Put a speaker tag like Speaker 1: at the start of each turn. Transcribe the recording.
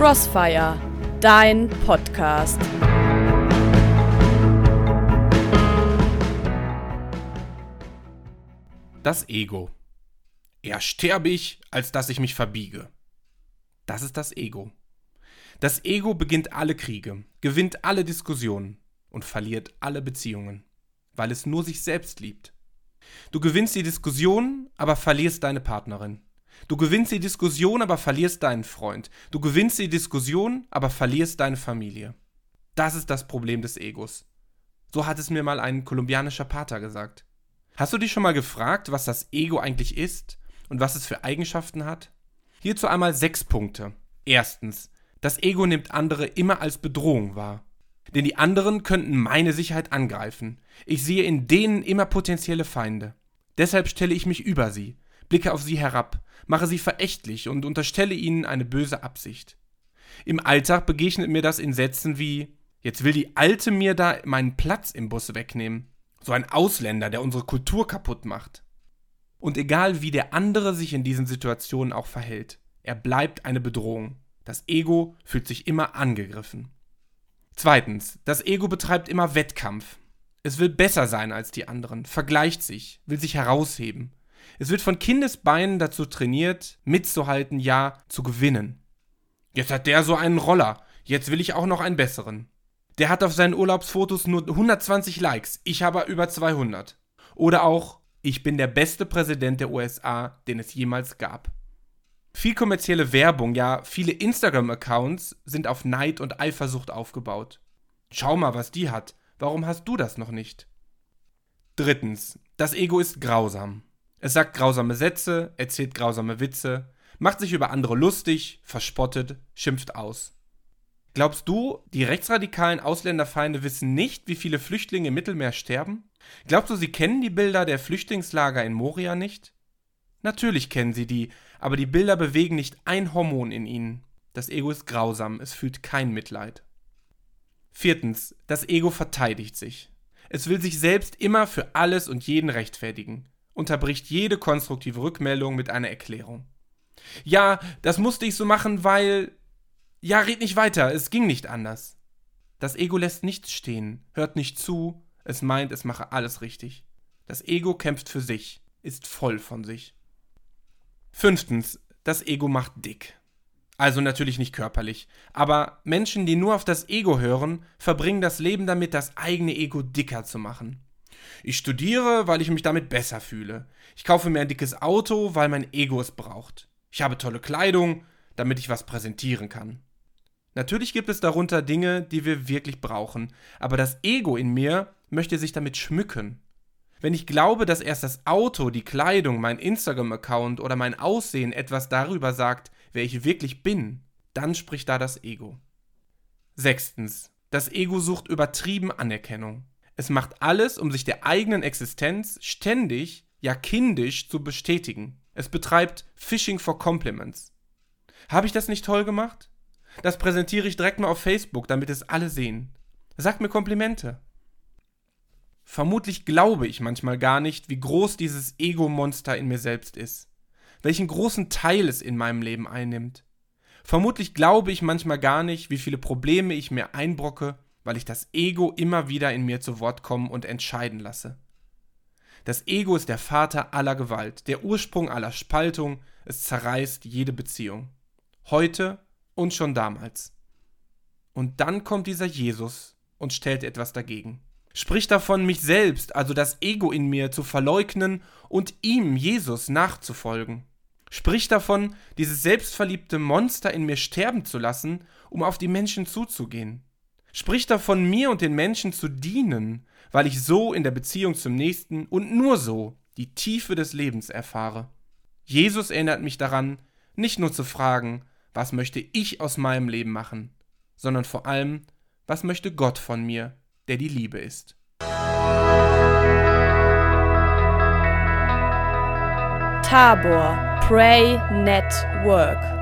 Speaker 1: Crossfire, dein Podcast.
Speaker 2: Das Ego. Eher sterbe ich, als dass ich mich verbiege. Das ist das Ego. Das Ego beginnt alle Kriege, gewinnt alle Diskussionen und verliert alle Beziehungen, weil es nur sich selbst liebt. Du gewinnst die Diskussion, aber verlierst deine Partnerin. Du gewinnst die Diskussion, aber verlierst deinen Freund. Du gewinnst die Diskussion, aber verlierst deine Familie. Das ist das Problem des Egos. So hat es mir mal ein kolumbianischer Pater gesagt. Hast du dich schon mal gefragt, was das Ego eigentlich ist und was es für Eigenschaften hat? Hierzu einmal sechs Punkte. Erstens, das Ego nimmt andere immer als Bedrohung wahr. Denn die anderen könnten meine Sicherheit angreifen. Ich sehe in denen immer potenzielle Feinde. Deshalb stelle ich mich über sie, blicke auf sie herab, mache sie verächtlich und unterstelle ihnen eine böse Absicht. Im Alltag begegnet mir das in Sätzen wie Jetzt will die Alte mir da meinen Platz im Bus wegnehmen. So ein Ausländer, der unsere Kultur kaputt macht. Und egal wie der andere sich in diesen Situationen auch verhält, er bleibt eine Bedrohung. Das Ego fühlt sich immer angegriffen. Zweitens, das Ego betreibt immer Wettkampf. Es will besser sein als die anderen, vergleicht sich, will sich herausheben. Es wird von Kindesbeinen dazu trainiert, mitzuhalten, ja, zu gewinnen. Jetzt hat der so einen Roller, jetzt will ich auch noch einen besseren. Der hat auf seinen Urlaubsfotos nur 120 Likes, ich habe über 200. Oder auch, ich bin der beste Präsident der USA, den es jemals gab. Viel kommerzielle Werbung, ja, viele Instagram-Accounts sind auf Neid und Eifersucht aufgebaut. Schau mal, was die hat. Warum hast du das noch nicht? Drittens, das Ego ist grausam. Es sagt grausame Sätze, erzählt grausame Witze, macht sich über andere lustig, verspottet, schimpft aus. Glaubst du, die rechtsradikalen Ausländerfeinde wissen nicht, wie viele Flüchtlinge im Mittelmeer sterben? Glaubst du, sie kennen die Bilder der Flüchtlingslager in Moria nicht? Natürlich kennen sie die, aber die Bilder bewegen nicht ein Hormon in ihnen. Das Ego ist grausam, es fühlt kein Mitleid. Viertens, das Ego verteidigt sich. Es will sich selbst immer für alles und jeden rechtfertigen unterbricht jede konstruktive Rückmeldung mit einer Erklärung. Ja, das musste ich so machen, weil. Ja, red nicht weiter, es ging nicht anders. Das Ego lässt nichts stehen, hört nicht zu, es meint, es mache alles richtig. Das Ego kämpft für sich, ist voll von sich. Fünftens, das Ego macht dick. Also natürlich nicht körperlich, aber Menschen, die nur auf das Ego hören, verbringen das Leben damit, das eigene Ego dicker zu machen. Ich studiere, weil ich mich damit besser fühle. Ich kaufe mir ein dickes Auto, weil mein Ego es braucht. Ich habe tolle Kleidung, damit ich was präsentieren kann. Natürlich gibt es darunter Dinge, die wir wirklich brauchen, aber das Ego in mir möchte sich damit schmücken. Wenn ich glaube, dass erst das Auto, die Kleidung, mein Instagram-Account oder mein Aussehen etwas darüber sagt, wer ich wirklich bin, dann spricht da das Ego. Sechstens. Das Ego sucht übertrieben Anerkennung. Es macht alles, um sich der eigenen Existenz ständig, ja kindisch zu bestätigen. Es betreibt Phishing for Compliments. Habe ich das nicht toll gemacht? Das präsentiere ich direkt mal auf Facebook, damit es alle sehen. Sagt mir Komplimente. Vermutlich glaube ich manchmal gar nicht, wie groß dieses Ego-Monster in mir selbst ist. Welchen großen Teil es in meinem Leben einnimmt. Vermutlich glaube ich manchmal gar nicht, wie viele Probleme ich mir einbrocke weil ich das Ego immer wieder in mir zu Wort kommen und entscheiden lasse. Das Ego ist der Vater aller Gewalt, der Ursprung aller Spaltung, es zerreißt jede Beziehung. Heute und schon damals. Und dann kommt dieser Jesus und stellt etwas dagegen. Spricht davon, mich selbst, also das Ego in mir, zu verleugnen und ihm, Jesus, nachzufolgen. Spricht davon, dieses selbstverliebte Monster in mir sterben zu lassen, um auf die Menschen zuzugehen. Sprich davon, mir und den Menschen zu dienen, weil ich so in der Beziehung zum Nächsten und nur so die Tiefe des Lebens erfahre. Jesus erinnert mich daran, nicht nur zu fragen, was möchte ich aus meinem Leben machen, sondern vor allem, was möchte Gott von mir, der die Liebe ist.
Speaker 1: Tabor Pray Network